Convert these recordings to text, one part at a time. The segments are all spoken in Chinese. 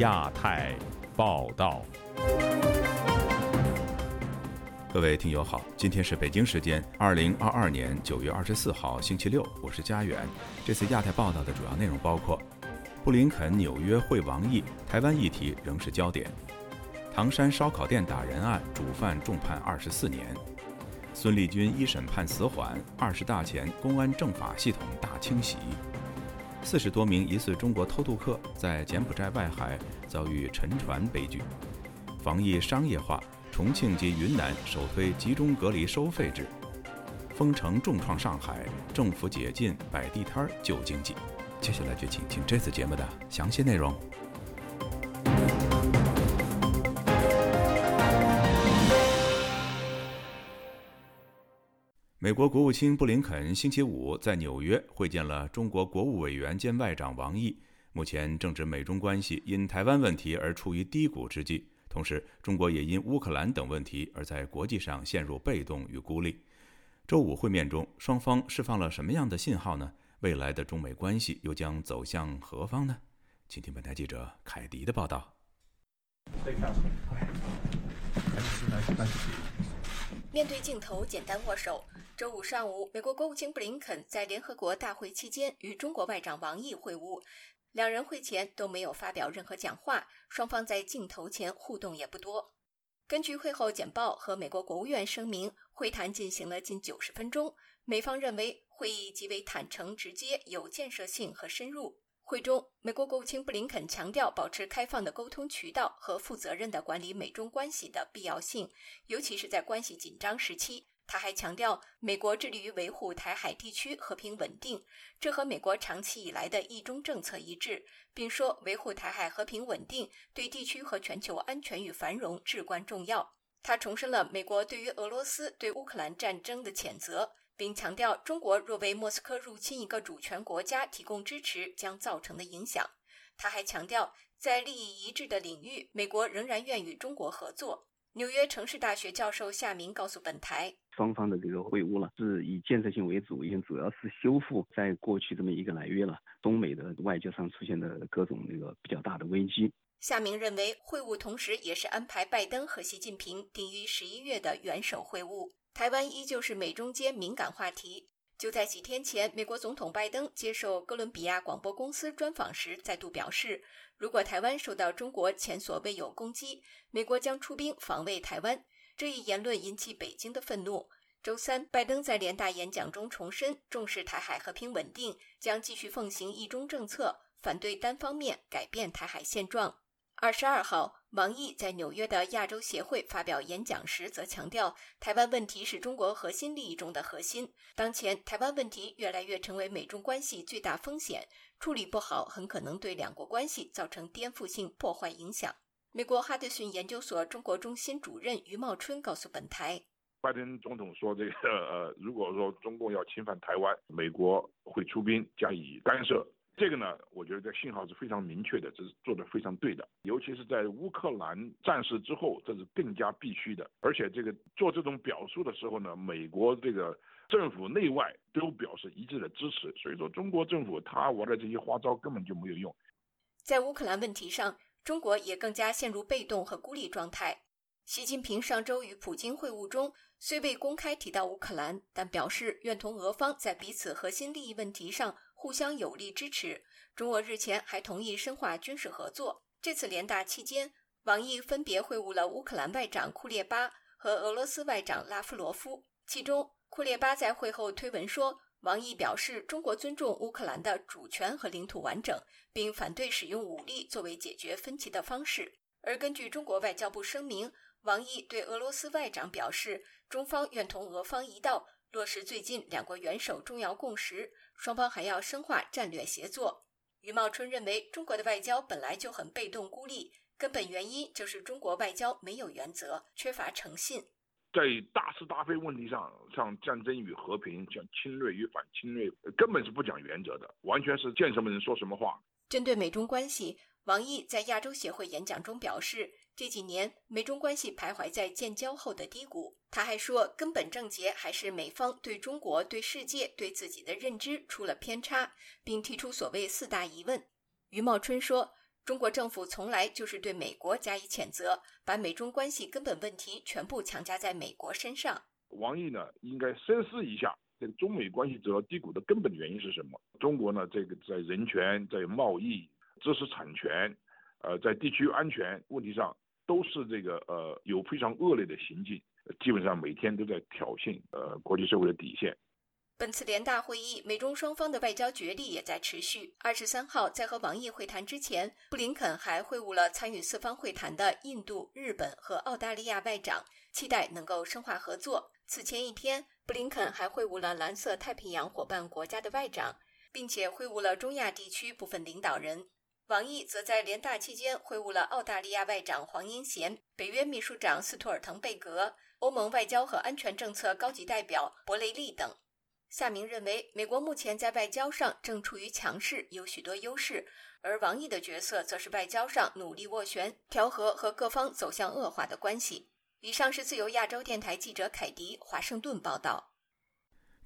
亚太报道。各位听友好，今天是北京时间二零二二年九月二十四号星期六，我是佳远。这次亚太报道的主要内容包括：布林肯纽约会王毅，台湾议题仍是焦点；唐山烧烤店打人案主犯重判二十四年；孙立军一审判死缓，二十大前公安政法系统大清洗。四十多名疑似中国偷渡客在柬埔寨外海遭遇沉船悲剧，防疫商业化，重庆及云南首推集中隔离收费制，封城重创上海，政府解禁摆地摊救经济。接下来就请听这次节目的详细内容。美国国务卿布林肯星期五在纽约会见了中国国务委员兼外长王毅。目前正值美中关系因台湾问题而处于低谷之际，同时中国也因乌克兰等问题而在国际上陷入被动与孤立。周五会面中，双方释放了什么样的信号呢？未来的中美关系又将走向何方呢？请听本台记者凯迪的报道。面对镜头简单握手。周五上午，美国国务卿布林肯在联合国大会期间与中国外长王毅会晤，两人会前都没有发表任何讲话，双方在镜头前互动也不多。根据会后简报和美国国务院声明，会谈进行了近九十分钟，美方认为会议极为坦诚、直接、有建设性和深入。会中，美国国务卿布林肯强调保持开放的沟通渠道和负责任的管理美中关系的必要性，尤其是在关系紧张时期。他还强调，美国致力于维护台海地区和平稳定，这和美国长期以来的一中政策一致，并说维护台海和平稳定对地区和全球安全与繁荣至关重要。他重申了美国对于俄罗斯对乌克兰战争的谴责。并强调，中国若为莫斯科入侵一个主权国家提供支持将造成的影响。他还强调，在利益一致的领域，美国仍然愿与中国合作。纽约城市大学教授夏明告诉本台，双方的这个会晤了，是以建设性为主，因主要是修复在过去这么一个来月了，中美的外交上出现的各种那个比较大的危机。夏明认为，会晤同时也是安排拜登和习近平定于十一月的元首会晤。台湾依旧是美中间敏感话题。就在几天前，美国总统拜登接受哥伦比亚广播公司专访时，再度表示，如果台湾受到中国前所未有攻击，美国将出兵防卫台湾。这一言论引起北京的愤怒。周三，拜登在联大演讲中重申，重视台海和平稳定，将继续奉行一中政策，反对单方面改变台海现状。二十二号，王毅在纽约的亚洲协会发表演讲时，则强调，台湾问题是中国核心利益中的核心。当前，台湾问题越来越成为美中关系最大风险，处理不好，很可能对两国关系造成颠覆性破坏影响。美国哈德逊研究所中国中心主任余茂春告诉本台，拜登总统说，这个呃，如果说中共要侵犯台湾，美国会出兵加以干涉。这个呢，我觉得这信号是非常明确的，这是做的非常对的，尤其是在乌克兰战事之后，这是更加必须的。而且这个做这种表述的时候呢，美国这个政府内外都表示一致的支持，所以说中国政府他玩的这些花招根本就没有用。在乌克兰问题上，中国也更加陷入被动和孤立状态。习近平上周与普京会晤中，虽未公开提到乌克兰，但表示愿同俄方在彼此核心利益问题上。互相有力支持。中俄日前还同意深化军事合作。这次联大期间，王毅分别会晤了乌克兰外长库列巴和俄罗斯外长拉夫罗夫。其中，库列巴在会后推文说，王毅表示中国尊重乌克兰的主权和领土完整，并反对使用武力作为解决分歧的方式。而根据中国外交部声明，王毅对俄罗斯外长表示，中方愿同俄方一道落实最近两国元首重要共识。双方还要深化战略协作。余茂春认为，中国的外交本来就很被动孤立，根本原因就是中国外交没有原则，缺乏诚信。在大是大非问题上，像战争与和平，像侵略与反侵略，根本是不讲原则的，完全是见什么人说什么话。针对美中关系，王毅在亚洲协会演讲中表示。这几年，美中关系徘徊在建交后的低谷。他还说，根本症结还是美方对中国、对世界、对自己的认知出了偏差，并提出所谓四大疑问。余茂春说，中国政府从来就是对美国加以谴责，把美中关系根本问题全部强加在美国身上。王毅呢，应该深思一下，这个中美关系走到低谷的根本原因是什么？中国呢，这个在人权、在贸易、知识产权，呃，在地区安全问题上，都是这个呃有非常恶劣的行径，基本上每天都在挑衅呃国际社会的底线。本次联大会议，美中双方的外交角力也在持续。二十三号，在和王毅会谈之前，布林肯还会晤了参与四方会谈的印度、日本和澳大利亚外长，期待能够深化合作。此前一天，布林肯还会晤了蓝色太平洋伙伴国家的外长，并且会晤了中亚地区部分领导人。王毅则在联大期间会晤了澳大利亚外长黄英贤、北约秘书长斯图尔滕贝格、欧盟外交和安全政策高级代表博雷利等。夏明认为，美国目前在外交上正处于强势，有许多优势，而王毅的角色则是外交上努力斡旋、调和和各方走向恶化的关系。以上是自由亚洲电台记者凯迪华盛顿报道。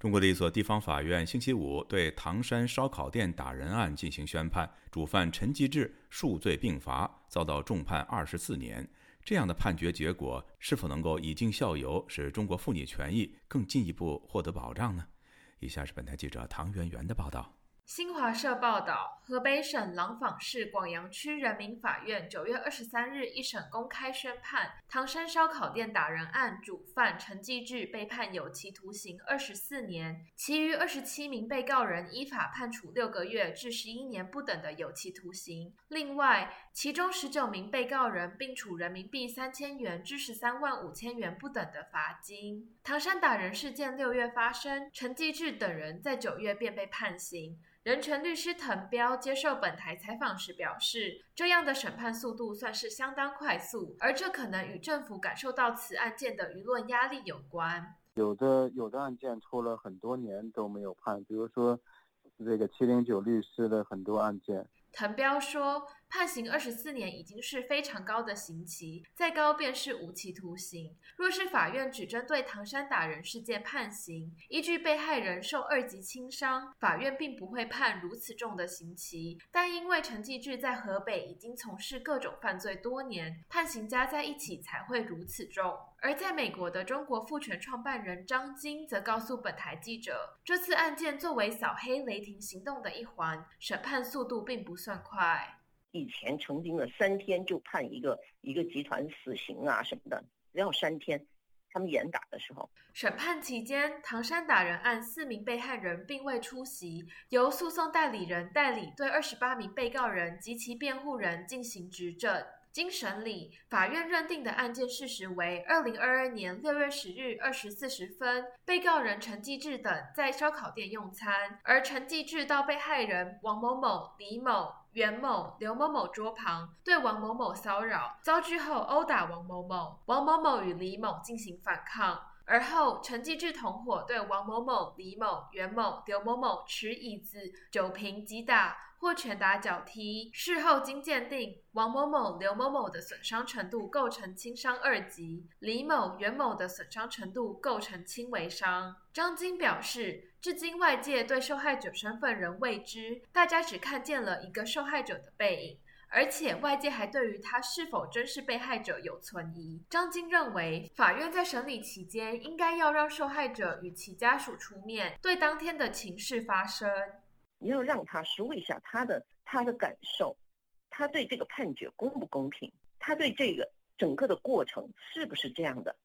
中国的一所地方法院星期五对唐山烧烤店打人案进行宣判，主犯陈继志数罪并罚，遭到重判二十四年。这样的判决结果是否能够以儆效尤，使中国妇女权益更进一步获得保障呢？以下是本台记者唐媛媛的报道。新华社报道，河北省廊坊市广阳区人民法院九月二十三日一审公开宣判，唐山烧烤店打人案主犯陈继志被判有期徒刑二十四年，其余二十七名被告人依法判处六个月至十一年不等的有期徒刑。另外，其中十九名被告人并处人民币三千元至十三万五千元不等的罚金。唐山打人事件六月发生，陈继志等人在九月便被判刑。人权律师滕彪接受本台采访时表示，这样的审判速度算是相当快速，而这可能与政府感受到此案件的舆论压力有关。有的有的案件拖了很多年都没有判，比如说这个七零九律师的很多案件。滕彪说。判刑二十四年已经是非常高的刑期，再高便是无期徒刑。若是法院只针对唐山打人事件判刑，依据被害人受二级轻伤，法院并不会判如此重的刑期。但因为陈继志在河北已经从事各种犯罪多年，判刑加在一起才会如此重。而在美国的中国父权创办人张晶则告诉本台记者，这次案件作为扫黑雷霆行动的一环，审判速度并不算快。以前曾经的三天就判一个一个集团死刑啊什么的，只要三天。他们严打的时候，审判期间，唐山打人案四名被害人并未出席，由诉讼代理人代理对二十八名被告人及其辩护人进行质证。经审理，法院认定的案件事实为：二零二二年六月十日二十四时分，被告人陈继志等在烧烤店用餐，而陈继志到被害人王某某、李某、袁某、刘某某桌旁，对王某某骚扰，遭拒后殴打王某某，王某某与李某进行反抗，而后陈继志同伙对王某某、李某、袁某、刘某某持椅子、酒瓶击打。或拳打脚踢，事后经鉴定，王某某、刘某某的损伤程度构成轻伤二级，李某、袁某的损伤程度构成轻微伤。张晶表示，至今外界对受害者身份仍未知，大家只看见了一个受害者的背影，而且外界还对于他是否真是被害者有存疑。张晶认为，法院在审理期间应该要让受害者与其家属出面，对当天的情势发声。你要让他说一下他的他的感受，他对这个判决公不公平？他对这个整个的过程是不是这样的？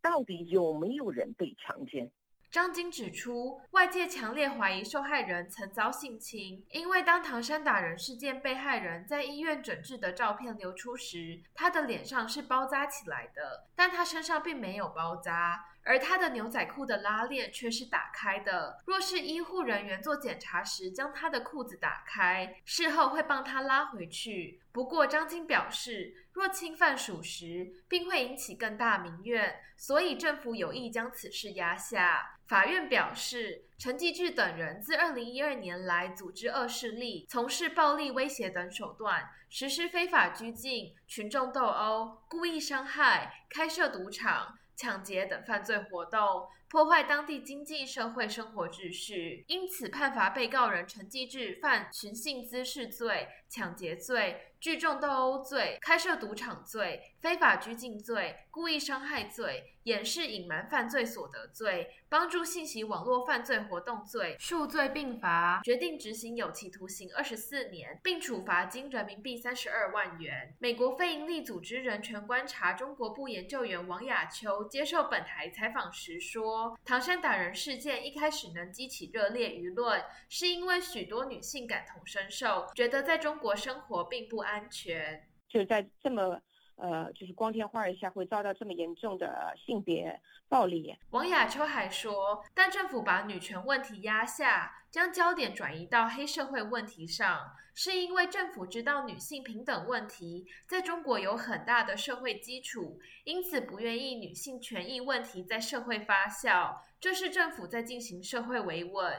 到底有没有人被强奸？张晶指出，外界强烈怀疑受害人曾遭性侵，因为当唐山打人事件被害人在医院诊治的照片流出时，他的脸上是包扎起来的，但他身上并没有包扎。而他的牛仔裤的拉链却是打开的。若是医护人员做检查时将他的裤子打开，事后会帮他拉回去。不过张晶表示，若侵犯属实，并会引起更大民怨，所以政府有意将此事压下。法院表示，陈继志等人自二零一二年来组织恶势力，从事暴力威胁等手段，实施非法拘禁、群众斗殴、故意伤害、开设赌场。抢劫等犯罪活动，破坏当地经济社会生活秩序，因此判罚被告人陈继志犯寻衅滋事罪、抢劫罪。聚众斗殴罪、开设赌场罪、非法拘禁罪、故意伤害罪、掩饰隐瞒犯罪所得罪、帮助信息网络犯罪活动罪，数罪并罚，决定执行有期徒刑二十四年，并处罚金人民币三十二万元。美国非营利组织人权观察中国部研究员王亚秋接受本台采访时说：“唐山打人事件一开始能激起热烈舆论，是因为许多女性感同身受，觉得在中国生活并不安。”全就在这么呃，就是光天化日下会遭到这么严重的性别暴力。王亚秋还说，但政府把女权问题压下，将焦点转移到黑社会问题上，是因为政府知道女性平等问题在中国有很大的社会基础，因此不愿意女性权益问题在社会发酵，这是政府在进行社会维稳。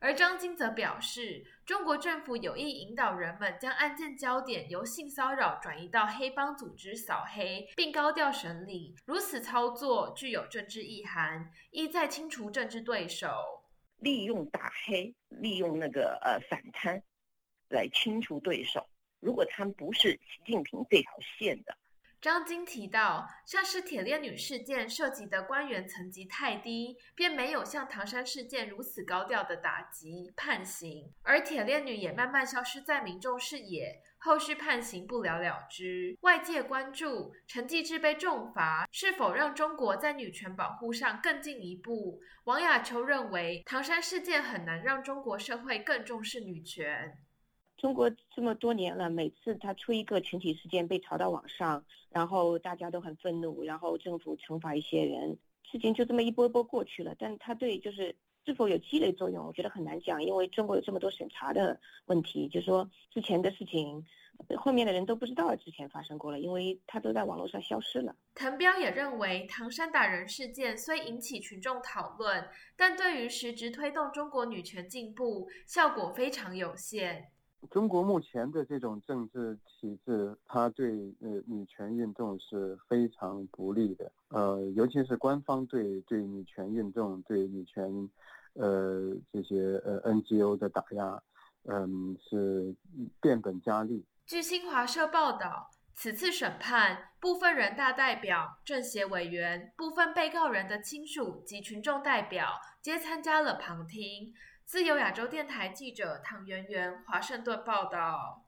而张金则表示，中国政府有意引导人们将案件焦点由性骚扰转移到黑帮组织扫黑，并高调审理。如此操作具有政治意涵，意在清除政治对手，利用打黑，利用那个呃反贪，来清除对手。如果他们不是习近平这条线的。张晶提到，像是铁链女事件涉及的官员层级太低，便没有像唐山事件如此高调的打击判刑，而铁链女也慢慢消失在民众视野，后续判刑不了了之。外界关注陈继志被重罚，是否让中国在女权保护上更进一步？王亚秋认为，唐山事件很难让中国社会更重视女权。中国这么多年了，每次他出一个群体事件被炒到网上，然后大家都很愤怒，然后政府惩罚一些人，事情就这么一波一波过去了。但他对就是是否有积累作用，我觉得很难讲，因为中国有这么多审查的问题，就说之前的事情，后面的人都不知道之前发生过了，因为他都在网络上消失了。滕彪也认为，唐山打人事件虽引起群众讨论，但对于实质推动中国女权进步，效果非常有限。中国目前的这种政治体制，它对呃女权运动是非常不利的。呃，尤其是官方对对女权运动、对女权，呃这些呃 NGO 的打压，嗯，是变本加厉。据新华社报道，此次审判，部分人大代表、政协委员、部分被告人的亲属及群众代表皆参加了旁听。自由亚洲电台记者唐媛媛华盛顿报道：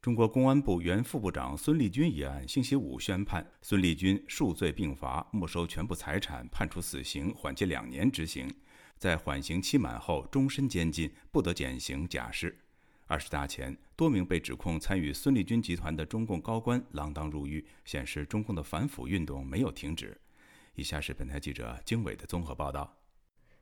中国公安部原副部长孙立军一案，星期五宣判，孙立军数罪并罚，没收全部财产，判处死刑，缓期两年执行，在缓刑期满后终身监禁，不得减刑假释。二十大前，多名被指控参与孙立军集团的中共高官锒铛入狱，显示中共的反腐运动没有停止。以下是本台记者经纬的综合报道。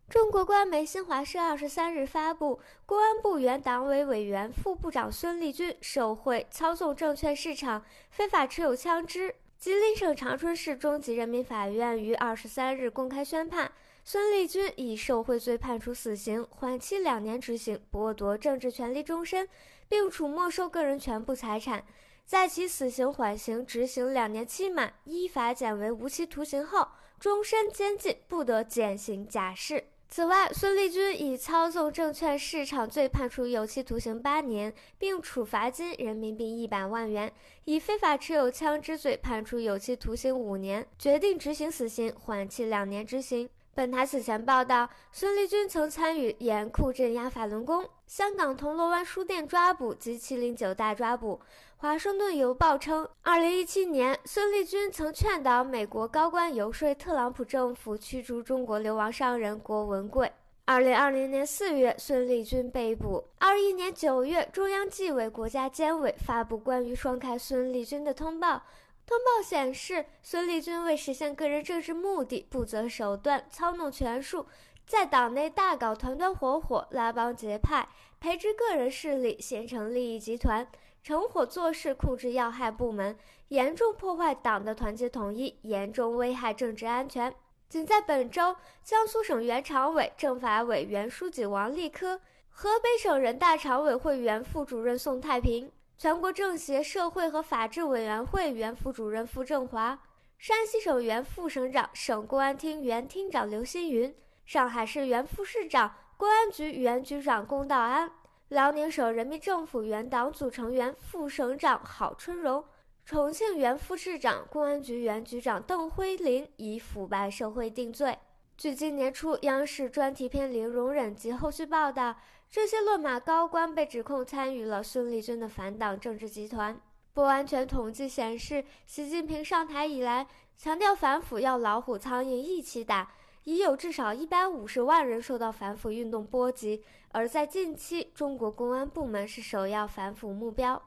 中国官媒新华社二十三日发布，公安部原党委委员、副部长孙立军受贿、操纵证券市场、非法持有枪支。吉林省长春市中级人民法院于二十三日公开宣判，孙立军以受贿罪判处死刑，缓期两年执行，剥夺政治权利终身，并处没收个人全部财产。在其死刑缓刑执行两年期满，依法减为无期徒刑后，终身监禁，不得减刑假释。此外，孙立军以操纵证券市场罪判处有期徒刑八年，并处罚金人民币一百万元；以非法持有枪支罪判处有期徒刑五年，决定执行死刑，缓期两年执行。本台此前报道，孙立军曾参与严酷镇压法轮功、香港铜锣湾书店抓捕及七零九大抓捕。华盛顿邮报称，二零一七年，孙立军曾劝导美国高官游说特朗普政府驱逐中国流亡商人郭文贵。二零二零年四月，孙立军被捕。二一年九月，中央纪委国家监委发布关于双开孙立军的通报。通报显示，孙立军为实现个人政治目的，不择手段，操弄权术，在党内大搞团团伙伙，拉帮结派，培植个人势力，形成利益集团。成伙做事，控制要害部门，严重破坏党的团结统一，严重危害政治安全。仅在本周，江苏省原常委、政法委原书记王立科，河北省人大常委会原副主任宋太平，全国政协社会和法制委员会原副主任傅政华，山西省原副省长、省公安厅原厅长刘新云，上海市原副市长、公安局原局长龚道安，辽宁省人民政府原党组成员、副省长郝春荣，重庆原副市长、公安局原局长邓辉林以腐败受贿定罪。据今年初央视专题片《零容忍》及后续报道，这些落马高官被指控参与了孙立军的反党政治集团。不完全统计显示，习近平上台以来强调反腐要老虎苍蝇一起打，已有至少一百五十万人受到反腐运动波及。而在近期，中国公安部门是首要反腐目标。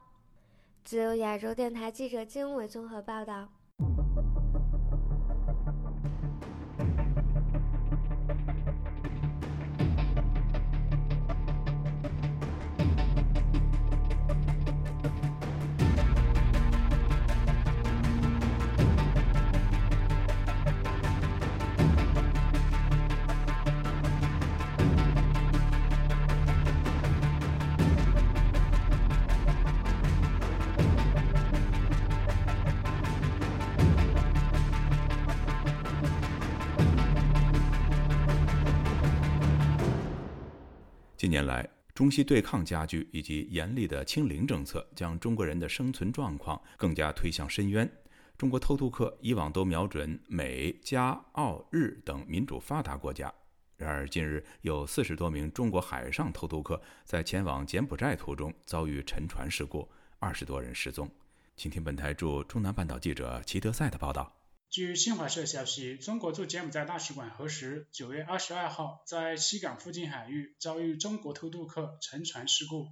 自由亚洲电台记者经纬综合报道。近年来，中西对抗加剧以及严厉的清零政策，将中国人的生存状况更加推向深渊。中国偷渡客以往都瞄准美、加、澳、日等民主发达国家，然而近日有四十多名中国海上偷渡客在前往柬埔寨途中遭遇沉船事故，二十多人失踪。请听本台驻中南半岛记者齐德赛的报道。据新华社消息，中国驻柬埔寨大使馆核实，九月二十二号在西港附近海域遭遇中国偷渡客沉船事故，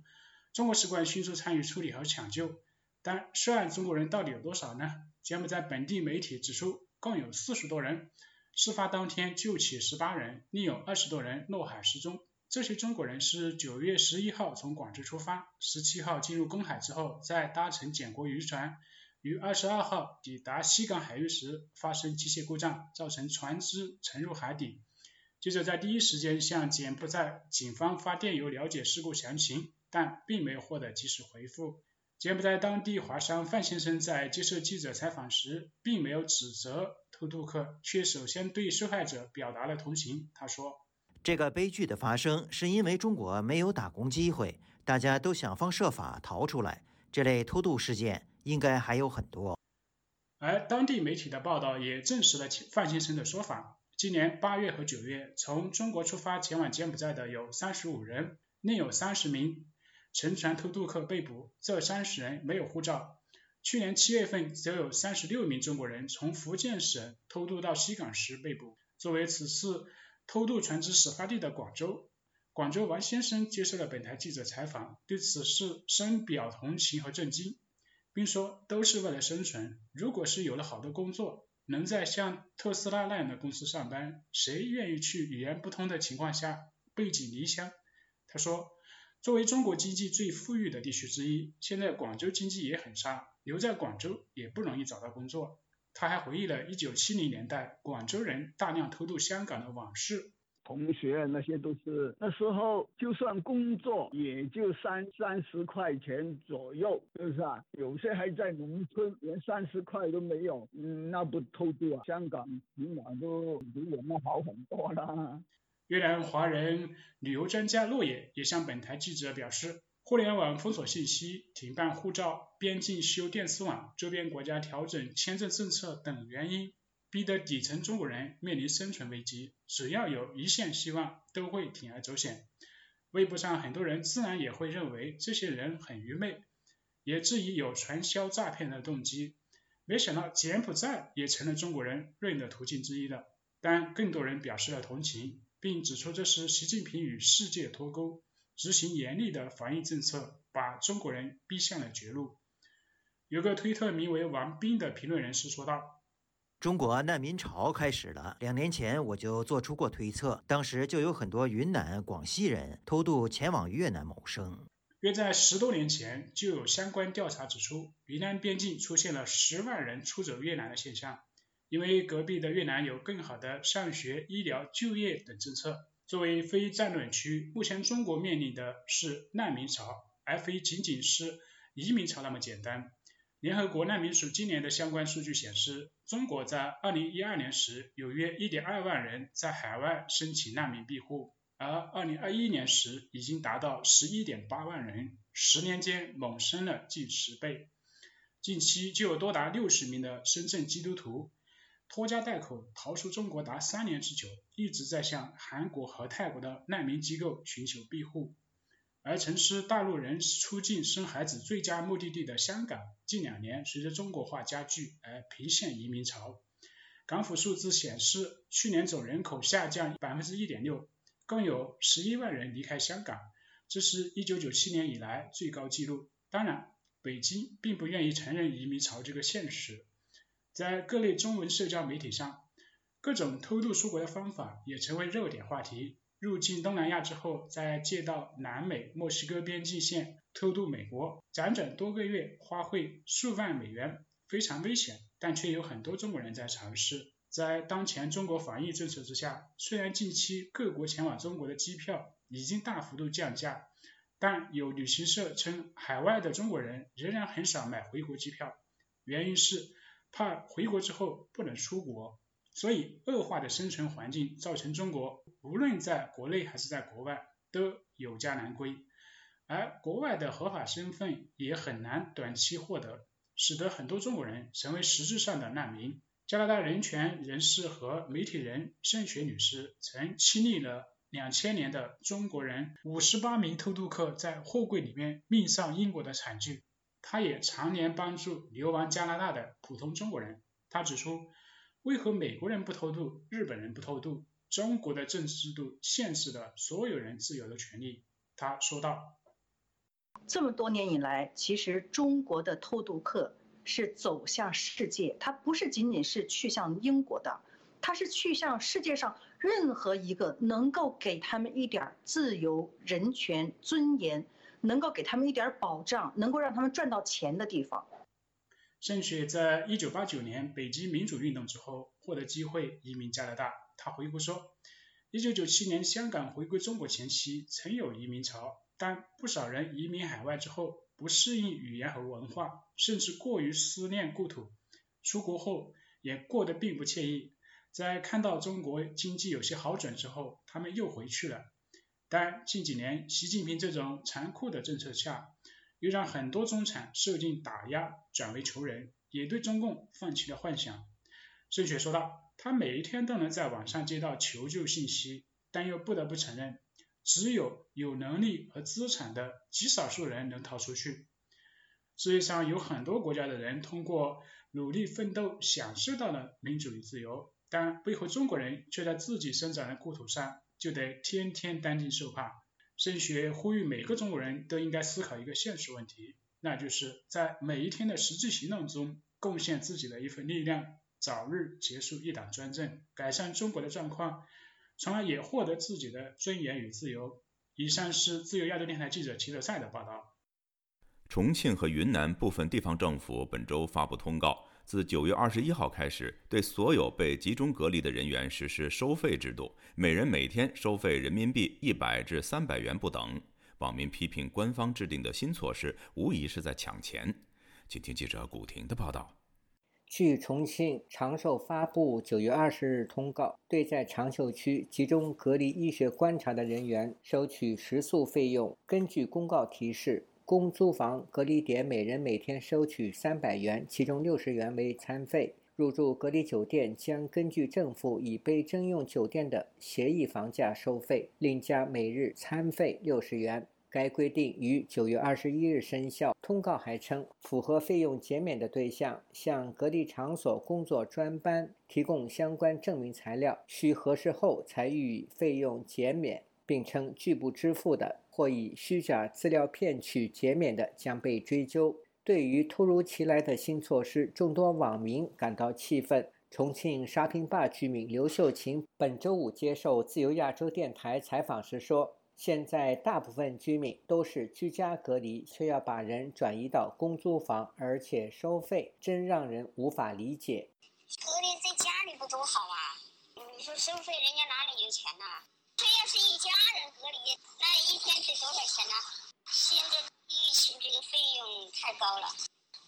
中国使馆迅速参与处理和抢救。但涉案中国人到底有多少呢？柬埔寨本地媒体指出，共有四十多人。事发当天救起十八人，另有二十多人落海失踪。这些中国人是九月十一号从广州出发，十七号进入公海之后，再搭乘柬国渔船。于二十二号抵达西港海域时发生机械故障，造成船只沉入海底。记者在第一时间向柬埔寨警方发电邮了解事故详情，但并没有获得及时回复。柬埔寨当地华商范先生在接受记者采访时，并没有指责偷渡客，却首先对受害者表达了同情。他说：“这个悲剧的发生是因为中国没有打工机会，大家都想方设法逃出来。这类偷渡事件。”应该还有很多，而当地媒体的报道也证实了范先生的说法。今年八月和九月，从中国出发前往柬埔寨的有三十五人，另有三十名乘船偷渡客被捕，这三十人没有护照。去年七月份，则有三十六名中国人从福建省偷渡到西港时被捕。作为此次偷渡船只始发地的广州，广州王先生接受了本台记者采访，对此事深表同情和震惊。并说都是为了生存。如果是有了好的工作，能在像特斯拉那样的公司上班，谁愿意去语言不通的情况下背井离乡？他说，作为中国经济最富裕的地区之一，现在广州经济也很差，留在广州也不容易找到工作。他还回忆了1970年代广州人大量偷渡香港的往事。同学那些都是那时候，就算工作也就三三十块钱左右，是不是啊？有些还在农村，连三十块都没有，嗯，那不偷渡啊？香港起码都比我们好很多啦。越南华人旅游专家骆野也向本台记者表示，互联网封锁信息、停办护照、边境修电磁网、周边国家调整签证政策等原因。逼得底层中国人面临生存危机，只要有一线希望，都会铤而走险。微博上很多人自然也会认为这些人很愚昧，也质疑有传销诈骗的动机。没想到柬埔寨也成了中国人润的途径之一了。但更多人表示了同情，并指出这是习近平与世界脱钩，执行严厉的防疫政策，把中国人逼向了绝路。有个推特名为王斌的评论人士说道。中国难民潮开始了。两年前我就做出过推测，当时就有很多云南、广西人偷渡前往越南谋生。约在十多年前，就有相关调查指出，云南边境出现了十万人出走越南的现象。因为隔壁的越南有更好的上学、医疗、就业等政策。作为非战乱区，目前中国面临的是难民潮，而非仅仅是移民潮那么简单。联合国难民署今年的相关数据显示，中国在2012年时有约1.2万人在海外申请难民庇护，而2021年时已经达到11.8万人，十年间猛升了近十倍。近期就有多达60名的深圳基督徒拖家带口逃出中国达三年之久，一直在向韩国和泰国的难民机构寻求庇护。而曾是大陆人出境生孩子最佳目的地的香港，近两年随着中国化加剧而频现移民潮。港府数字显示，去年总人口下降百分之一点六，共有十一万人离开香港，这是一九九七年以来最高纪录。当然，北京并不愿意承认移民潮这个现实，在各类中文社交媒体上，各种偷渡出国的方法也成为热点话题。入境东南亚之后，再借到南美墨西哥边境线偷渡美国，辗转多个月，花费数万美元，非常危险，但却有很多中国人在尝试。在当前中国防疫政策之下，虽然近期各国前往中国的机票已经大幅度降价，但有旅行社称，海外的中国人仍然很少买回国机票，原因是怕回国之后不能出国。所以，恶化的生存环境造成中国无论在国内还是在国外都有家难归，而国外的合法身份也很难短期获得，使得很多中国人成为实质上的难民。加拿大人权人士和媒体人盛雪女士曾亲历了两千年的中国人五十八名偷渡客在货柜里面命丧英国的惨剧。她也常年帮助流亡加拿大的普通中国人。她指出。为何美国人不偷渡，日本人不偷渡？中国的政治制度限制了所有人自由的权利。他说道：“这么多年以来，其实中国的偷渡客是走向世界，他不是仅仅是去向英国的，他是去向世界上任何一个能够给他们一点自由、人权、尊严，能够给他们一点保障，能够让他们赚到钱的地方。”盛雪在一九八九年北极民主运动之后获得机会移民加拿大。他回顾说，一九九七年香港回归中国前期曾有移民潮，但不少人移民海外之后不适应语言和文化，甚至过于思念故土，出国后也过得并不惬意。在看到中国经济有些好转之后，他们又回去了。但近几年习近平这种残酷的政策下，又让很多中产受尽打压，转为仇人，也对中共放弃了幻想。孙雪说道：“他每一天都能在网上接到求救信息，但又不得不承认，只有有能力和资产的极少数人能逃出去。世界上有很多国家的人通过努力奋斗享受到了民主与自由，但背后中国人却在自己生长的故土上就得天天担惊受怕。”升学呼吁每个中国人都应该思考一个现实问题，那就是在每一天的实际行动中贡献自己的一份力量，早日结束一党专政，改善中国的状况，从而也获得自己的尊严与自由。以上是自由亚洲电台记者齐德赛的报道。重庆和云南部分地方政府本周发布通告。自九月二十一号开始，对所有被集中隔离的人员实施收费制度，每人每天收费人民币一百至三百元不等。网民批评官方制定的新措施，无疑是在抢钱。请听记者古婷的报道。据重庆长寿发布九月二十日通告，对在长寿区集中隔离医学观察的人员收取食宿费用。根据公告提示。公租房隔离点每人每天收取三百元，其中六十元为餐费。入住隔离酒店将根据政府已被征用酒店的协议房价收费，另加每日餐费六十元。该规定于九月二十一日生效。通告还称，符合费用减免的对象向隔离场所工作专班提供相关证明材料，需核实后才予以费用减免。并称拒不支付的或以虚假资料骗取减免的将被追究。对于突如其来的新措施，众多网民感到气愤。重庆沙坪坝居民刘秀琴本周五接受自由亚洲电台采访时说：“现在大部分居民都是居家隔离，却要把人转移到公租房，而且收费，真让人无法理解。隔离在家里不多好啊？你说收费，人家哪里有钱呢？”这要是一家人隔离，那一天得多少钱呢？现在疫情这个费用太高了，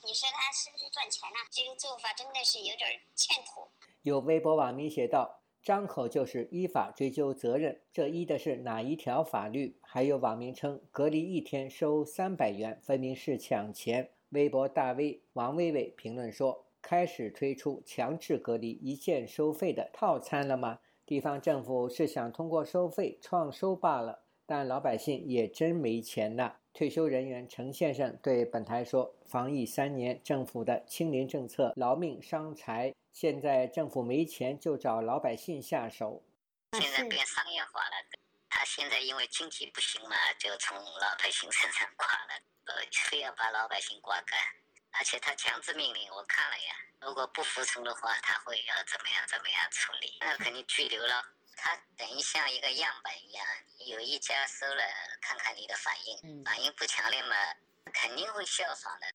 你说他是不是赚钱呢？这个做法真的是有点欠妥。有微博网民写道：“张口就是依法追究责任，这依的是哪一条法律？”还有网民称隔离一天收三百元，分明是抢钱。微博大 V 王薇薇评论说：“开始推出强制隔离一键收费的套餐了吗？地方政府是想通过收费创收罢了，但老百姓也真没钱呐。”退休人员陈先生对本台说：“防疫三年，政府的清零政策劳命伤财，现在政府没钱就找老百姓下手。现在变商业化了，他现在因为经济不行嘛，就从老百姓身上挂了。”非要把老百姓刮干，而且他强制命令我看了呀，如果不服从的话，他会要怎么样怎么样处理？那肯定拘留了。他等于像一个样本一样，有一家收了，看看你的反应，反应不强烈嘛，肯定会效仿的。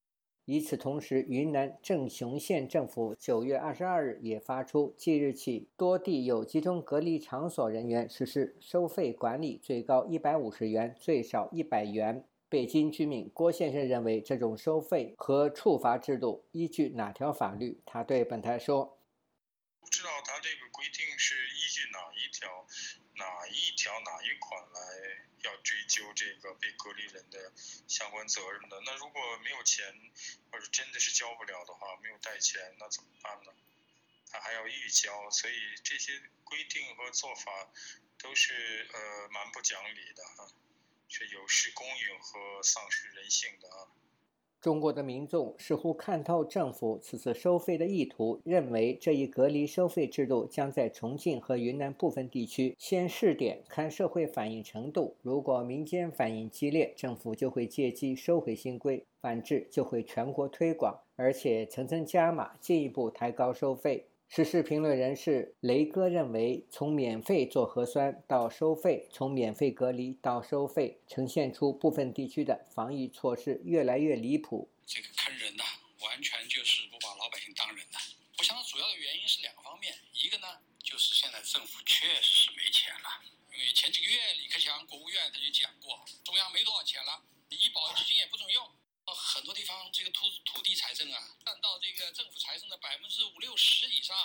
与此同时，云南镇雄县政府九月二十二日也发出，即日起多地有集中隔离场所人员实施收费管理，最高一百五十元，最少一百元。北京居民郭先生认为，这种收费和处罚制度依据哪条法律？他对本台说：“不知道他这个规定是依据哪一条、哪一条、哪一款来要追究这个被隔离人的相关责任的。那如果没有钱，或者真的是交不了的话，没有带钱，那怎么办呢？他还要预交，所以这些规定和做法都是呃蛮不讲理的啊。”却有失公允和丧失人性的！中国的民众似乎看透政府此次收费的意图，认为这一隔离收费制度将在重庆和云南部分地区先试点，看社会反应程度。如果民间反应激烈，政府就会借机收回新规；反之，就会全国推广，而且层层加码，进一步抬高收费。时事评论人士雷哥认为，从免费做核酸到收费，从免费隔离到收费，呈现出部分地区的防疫措施越来越离谱。这个坑人呐，完全就是不把老百姓当人呐。我想主要的原因是两个方面，一个呢就是现在政府确实是没钱了，因为前几个月李克强国务院他就讲过，中央没多少钱了，医保基金也不准用。很多地方这个土土地财政啊，这个政府财政的百分之五六十以上。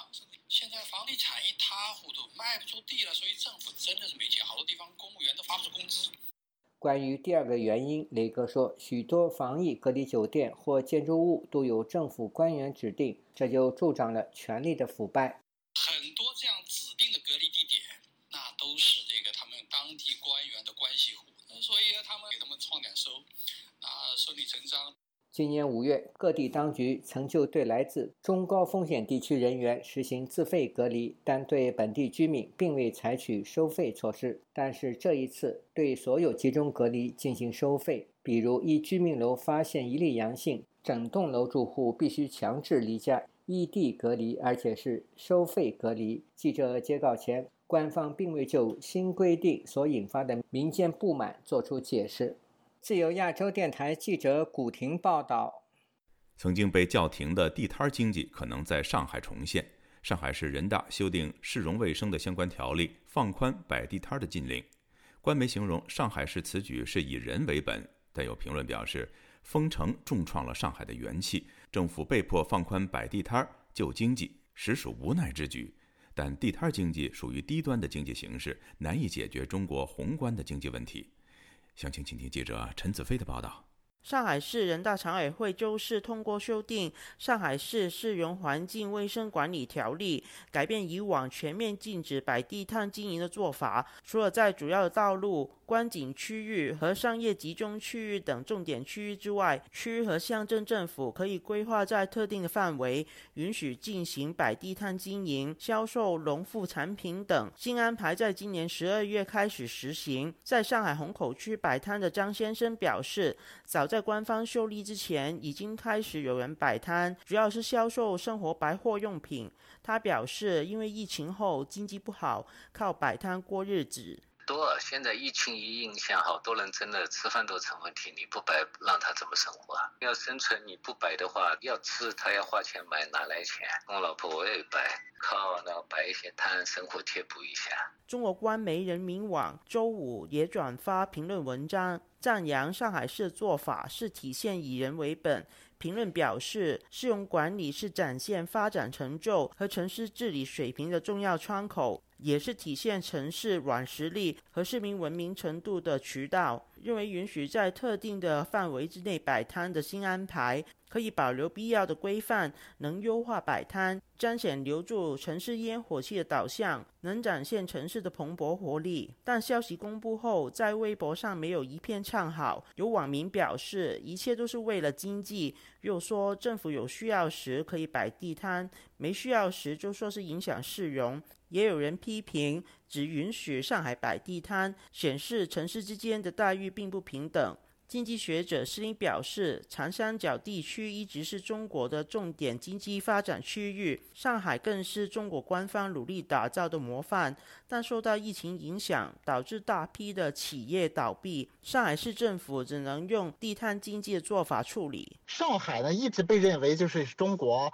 现在房地产一塌糊涂，卖不出地了，所以政府真的是没钱。好多地方公务员都发不出工资。关于第二个原因，雷哥说，许多防疫隔离酒店或建筑物都由政府官员指定，这就助长了权力的腐败。很多这样指定的隔离地点，那都是这个他们当地官员的关系户，所以他们给他们创点收。啊，顺理成章。今年五月，各地当局曾就对来自中高风险地区人员实行自费隔离，但对本地居民并未采取收费措施。但是这一次，对所有集中隔离进行收费，比如一居民楼发现一例阳性，整栋楼住户必须强制离家异地隔离，而且是收费隔离。记者截稿前，官方并未就新规定所引发的民间不满作出解释。自由亚洲电台记者古婷报道：曾经被叫停的地摊经济可能在上海重现。上海市人大修订市容卫生的相关条例，放宽摆地摊的禁令。官媒形容上海市此举是以人为本，但有评论表示，封城重创了上海的元气，政府被迫放宽摆地摊救经济，实属无奈之举。但地摊经济属于低端的经济形式，难以解决中国宏观的经济问题。详情，请听记者陈子飞的报道。上海市人大常委会周四通过修订《上海市市容环境卫生管理条例》，改变以往全面禁止摆地摊经营的做法。除了在主要道路、观景区域和商业集中区域等重点区域之外，区和乡镇政府可以规划在特定的范围允许进行摆地摊经营、销售农副产品等。新安排在今年十二月开始实行。在上海虹口区摆摊的张先生表示，早在官方修例之前，已经开始有人摆摊，主要是销售生活百货用品。他表示，因为疫情后经济不好，靠摆摊过日子。多。现在疫情一影响，好多人真的吃饭都成问题。你不摆，让他怎么生活啊？要生存，你不摆的话，要吃他要花钱买，哪来钱？我老婆我也摆，靠那摆一些摊，生活贴补一下。中国官媒人民网周五也转发评论文章，赞扬上海市做法是体现以人为本。评论表示，市容管理是展现发展成就和城市治理水平的重要窗口，也是体现城市软实力和市民文明程度的渠道。认为允许在特定的范围之内摆摊的新安排。可以保留必要的规范，能优化摆摊，彰显留住城市烟火气的导向，能展现城市的蓬勃活力。但消息公布后，在微博上没有一片唱好，有网民表示一切都是为了经济，又说政府有需要时可以摆地摊，没需要时就说是影响市容。也有人批评只允许上海摆地摊，显示城市之间的待遇并不平等。经济学者施林表示，长三角地区一直是中国的重点经济发展区域，上海更是中国官方努力打造的模范。但受到疫情影响，导致大批的企业倒闭，上海市政府只能用地摊经济的做法处理。上海呢，一直被认为就是中国。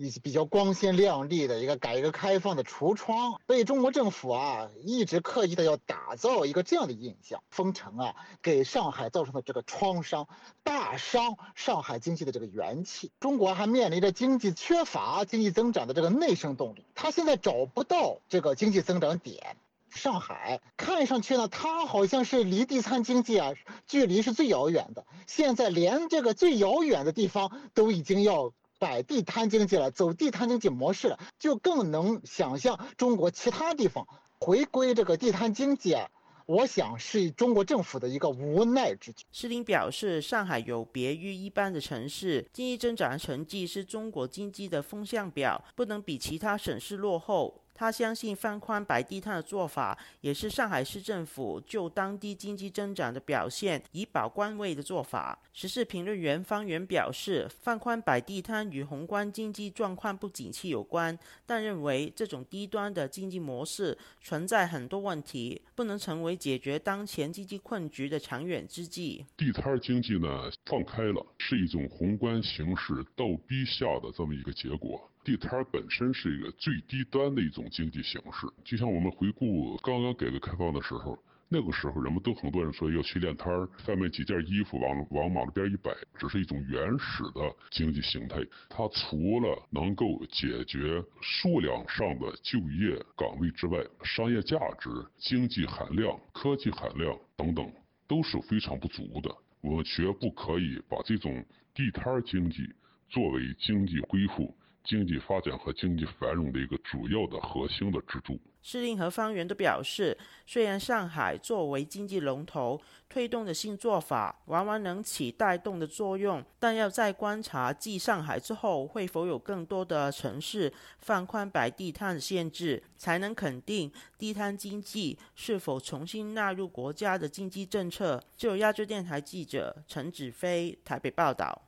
一比较光鲜亮丽的一个改革开放的橱窗，被中国政府啊一直刻意的要打造一个这样的印象。封城啊，给上海造成的这个创伤，大伤上海经济的这个元气。中国还面临着经济缺乏经济增长的这个内生动力，它现在找不到这个经济增长点。上海看上去呢，它好像是离地摊经济啊距离是最遥远的，现在连这个最遥远的地方都已经要。摆地摊经济了，走地摊经济模式了，就更能想象中国其他地方回归这个地摊经济啊。我想是中国政府的一个无奈之举。施林表示，上海有别于一般的城市，经济增长成绩是中国经济的风向表，不能比其他省市落后。他相信放宽摆地摊的做法，也是上海市政府就当地经济增长的表现以保官位的做法。时事评论员方源表示，放宽摆地摊与宏观经济状况不景气有关，但认为这种低端的经济模式存在很多问题，不能成为解决当前经济困局的长远之计。地摊经济呢，放开了，是一种宏观形势倒逼下的这么一个结果。地摊本身是一个最低端的一种经济形式，就像我们回顾刚刚改革开放的时候，那个时候人们都很多人说要去练摊儿，上面几件衣服往往马路边一摆，只是一种原始的经济形态。它除了能够解决数量上的就业岗位之外，商业价值、经济含量、科技含量等等都是非常不足的。我们绝不可以把这种地摊经济作为经济恢复。经济发展和经济繁荣的一个主要的核心的支柱。司令和方圆都表示，虽然上海作为经济龙头推动的新做法往往能起带动的作用，但要再观察继上海之后会否有更多的城市放宽摆地摊的限制，才能肯定地摊经济是否重新纳入国家的经济政策。就亚洲电台记者陈子飞台北报道。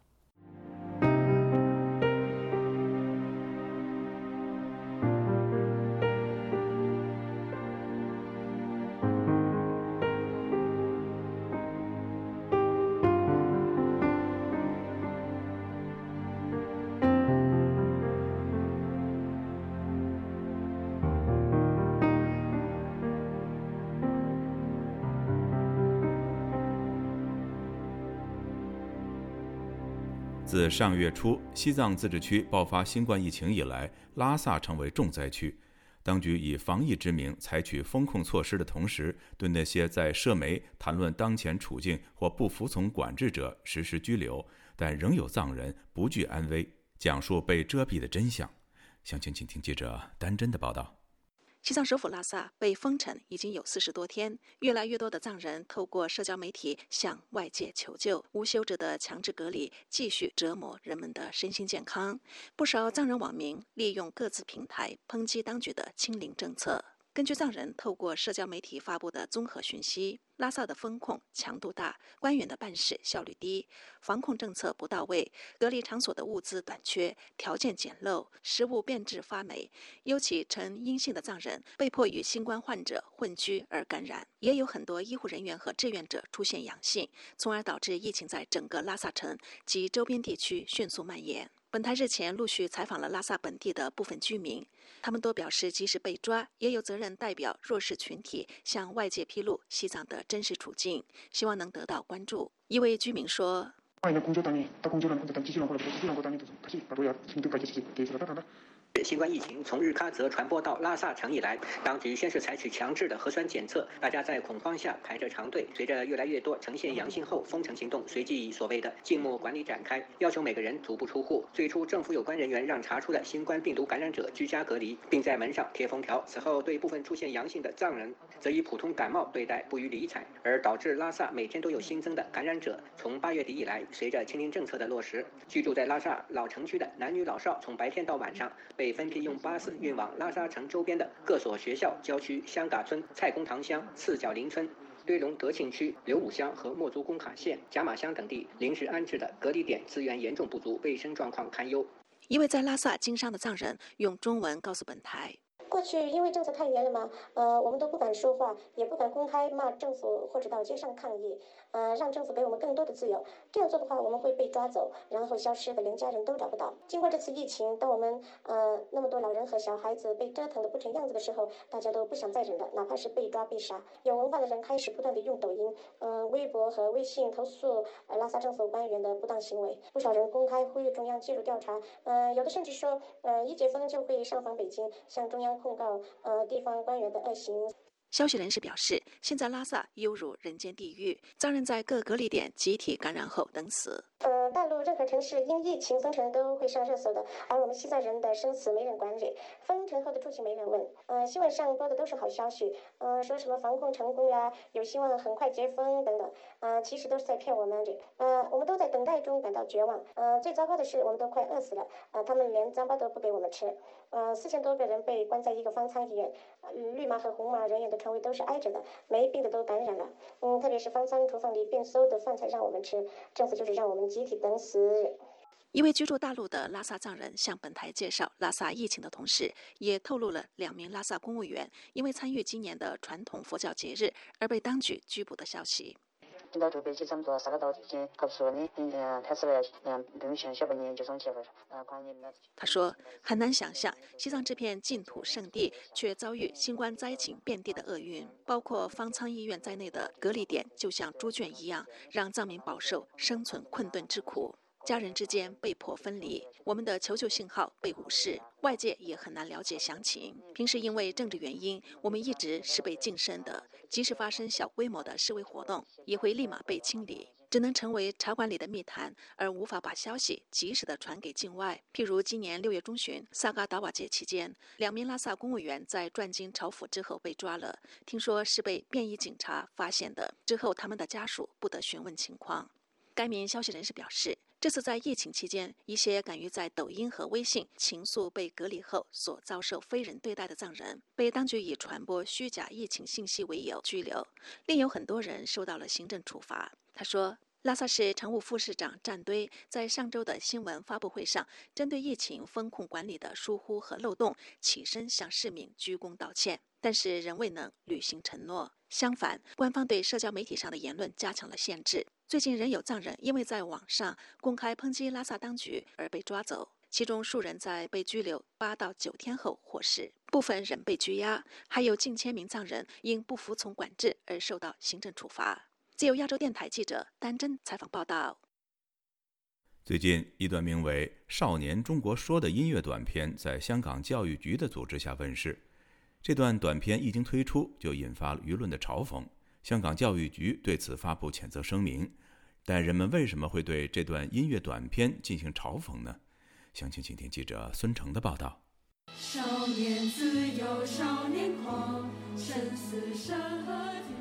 上月初西藏自治区爆发新冠疫情以来，拉萨成为重灾区。当局以防疫之名采取封控措施的同时，对那些在社媒谈论当前处境或不服从管制者实施拘留，但仍有藏人不惧安危，讲述被遮蔽的真相。详情，请听记者丹真的报道。西藏首府拉萨被封城已经有四十多天，越来越多的藏人透过社交媒体向外界求救。无休止的强制隔离继续折磨人们的身心健康。不少藏人网民利用各自平台抨击当局的清零政策。根据藏人透过社交媒体发布的综合讯息，拉萨的风控强度大，官员的办事效率低，防控政策不到位，隔离场所的物资短缺，条件简陋，食物变质发霉，尤其呈阴性的藏人被迫与新冠患者混居而感染，也有很多医护人员和志愿者出现阳性，从而导致疫情在整个拉萨城及周边地区迅速蔓延。本台日前陆续采访了拉萨本地的部分居民，他们都表示，即使被抓，也有责任代表弱势群体向外界披露西藏的真实处境，希望能得到关注。一位居民说。新冠疫情从日喀则传播到拉萨城以来，当局先是采取强制的核酸检测，大家在恐慌下排着长队。随着越来越多呈现阳性后，封城行动随即以所谓的静默管理展开，要求每个人足不出户。最初，政府有关人员让查出的新冠病毒感染者居家隔离，并在门上贴封条。此后，对部分出现阳性的藏人，则以普通感冒对待，不予理睬，而导致拉萨每天都有新增的感染者。从八月底以来，随着清零政策的落实，居住在拉萨老城区的男女老少，从白天到晚上。被分批用巴士运往拉萨城周边的各所学校、郊区、香嘎村、蔡公堂乡、赤脚林村、堆龙德庆区、刘武乡和墨竹工卡县、贾马乡等地临时安置的隔离点资源严重不足，卫生状况堪忧。一位在拉萨经商的藏人用中文告诉本台。过去因为政策太严了嘛，呃，我们都不敢说话，也不敢公开骂政府或者到街上抗议，呃，让政府给我们更多的自由。这样做的话，我们会被抓走，然后消失的，连家人都找不到。经过这次疫情，当我们呃那么多老人和小孩子被折腾的不成样子的时候，大家都不想再忍了，哪怕是被抓被杀。有文化的人开始不断的用抖音、嗯微博和微信投诉呃拉萨政府官员的不当行为。不少人公开呼吁中央介入调查，呃，有的甚至说，呃，一解封就会上访北京，向中央。控告呃地方官员的恶行。消息人士表示，现在拉萨犹如人间地狱，藏人在各隔离点集体感染后等死。呃，大陆任何城市因疫情封城都会上热搜的，而我们西藏人的生死没人管理，封城后的住行没人问。呃，新闻上播的都是好消息，呃，说什么防控成功呀，有希望很快解封等等，呃，其实都是在骗我们。呃，我们都在等待中感到绝望。呃，最糟糕的是，我们都快饿死了，呃，他们连糌粑都不给我们吃。呃，四千多个人被关在一个方舱医院，绿码和红码人员的床位都是挨着的，没病的都感染了。嗯，特别是方舱厨房里变馊的饭菜让我们吃，政府就是让我们集体等死。一位居住大陆的拉萨藏人向本台介绍拉萨疫情的同时，也透露了两名拉萨公务员因为参与今年的传统佛教节日而被当局拘捕的消息。他说：“很难想象，西藏这片净土圣地却遭遇新冠灾情遍地的厄运，包括方舱医院在内的隔离点，就像猪圈一样，让藏民饱受生存困顿之苦。”家人之间被迫分离，我们的求救信号被无视，外界也很难了解详情。平时因为政治原因，我们一直是被晋升的，即使发生小规模的示威活动，也会立马被清理，只能成为茶馆里的密谈，而无法把消息及时的传给境外。譬如今年六月中旬，萨嘎达瓦节期间，两名拉萨公务员在转经朝府之后被抓了，听说是被便衣警察发现的，之后他们的家属不得询问情况。该名消息人士表示。这次在疫情期间，一些敢于在抖音和微信倾诉被隔离后所遭受非人对待的藏人，被当局以传播虚假疫情信息为由拘留，另有很多人受到了行政处罚。他说，拉萨市常务副市长战堆在上周的新闻发布会上，针对疫情风控管理的疏忽和漏洞，起身向市民鞠躬道歉，但是仍未能履行承诺。相反，官方对社交媒体上的言论加强了限制。最近仍有藏人因为在网上公开抨击拉萨当局而被抓走，其中数人在被拘留八到九天后获释，部分人被拘押，还有近千名藏人因不服从管制而受到行政处罚。自由亚洲电台记者丹真采访报道。最近，一段名为《少年中国说》的音乐短片在香港教育局的组织下问世。这段短片一经推出，就引发了舆论的嘲讽。香港教育局对此发布谴责声明。但人们为什么会对这段音乐短片进行嘲讽呢？详情请听记者孙成的报道。少年自由，少年狂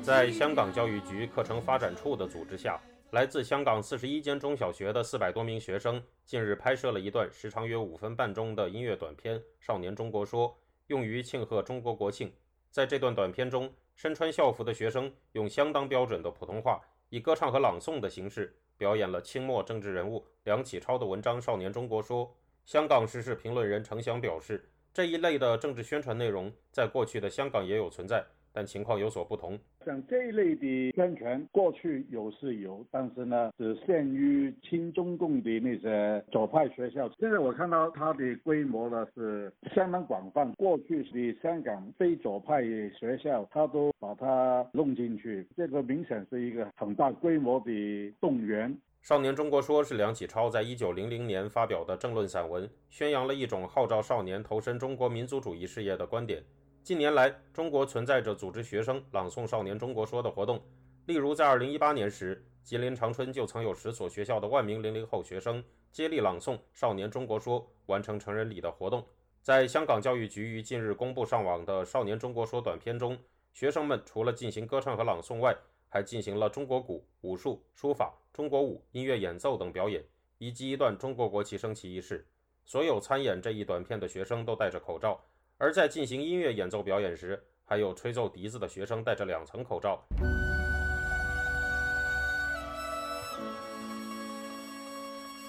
在香港教育局课程发展处的组织下，来自香港四十一间中小学的四百多名学生近日拍摄了一段时长约五分半钟的音乐短片《少年中国说》，用于庆贺中国国庆。在这段短片中，身穿校服的学生用相当标准的普通话，以歌唱和朗诵的形式表演了清末政治人物梁启超的文章《少年中国说》。香港时事评论人程翔表示，这一类的政治宣传内容在过去的香港也有存在。但情况有所不同。像这一类的宣传，过去有是有，但是呢，只限于亲中共的那些左派学校。现在我看到它的规模呢是相当广泛。过去的香港非左派学校，它都把它弄进去，这个明显是一个很大规模的动员。《少年中国说》是梁启超在一九零零年发表的政论散文，宣扬了一种号召少年投身中国民族主义事业的观点。近年来，中国存在着组织学生朗诵《少年中国说》的活动。例如，在2018年时，吉林长春就曾有十所学校的万名零零后学生接力朗诵《少年中国说》，完成成人礼的活动。在香港教育局于近日公布上网的《少年中国说》短片中，学生们除了进行歌唱和朗诵外，还进行了中国鼓、武术、书法、中国舞、音乐演奏等表演，以及一段中国国旗升旗仪式。所有参演这一短片的学生都戴着口罩。而在进行音乐演奏表演时，还有吹奏笛子的学生戴着两层口罩。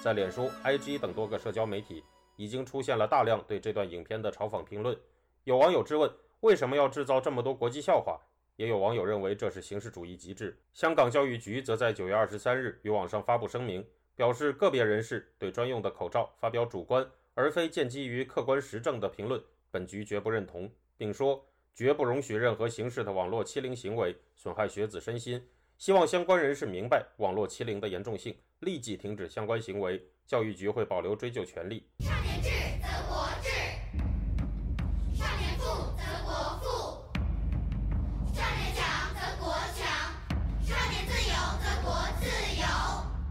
在脸书、IG 等多个社交媒体，已经出现了大量对这段影片的嘲讽评论。有网友质问：为什么要制造这么多国际笑话？也有网友认为这是形式主义极致。香港教育局则在九月二十三日于网上发布声明，表示个别人士对专用的口罩发表主观而非建基于客观实证的评论。本局绝不认同，并说绝不容许任何形式的网络欺凌行为损害学子身心。希望相关人士明白网络欺凌的严重性，立即停止相关行为。教育局会保留追究权利。少年智则国智，少年富则国富，少年强则国强，少年自由则国自由。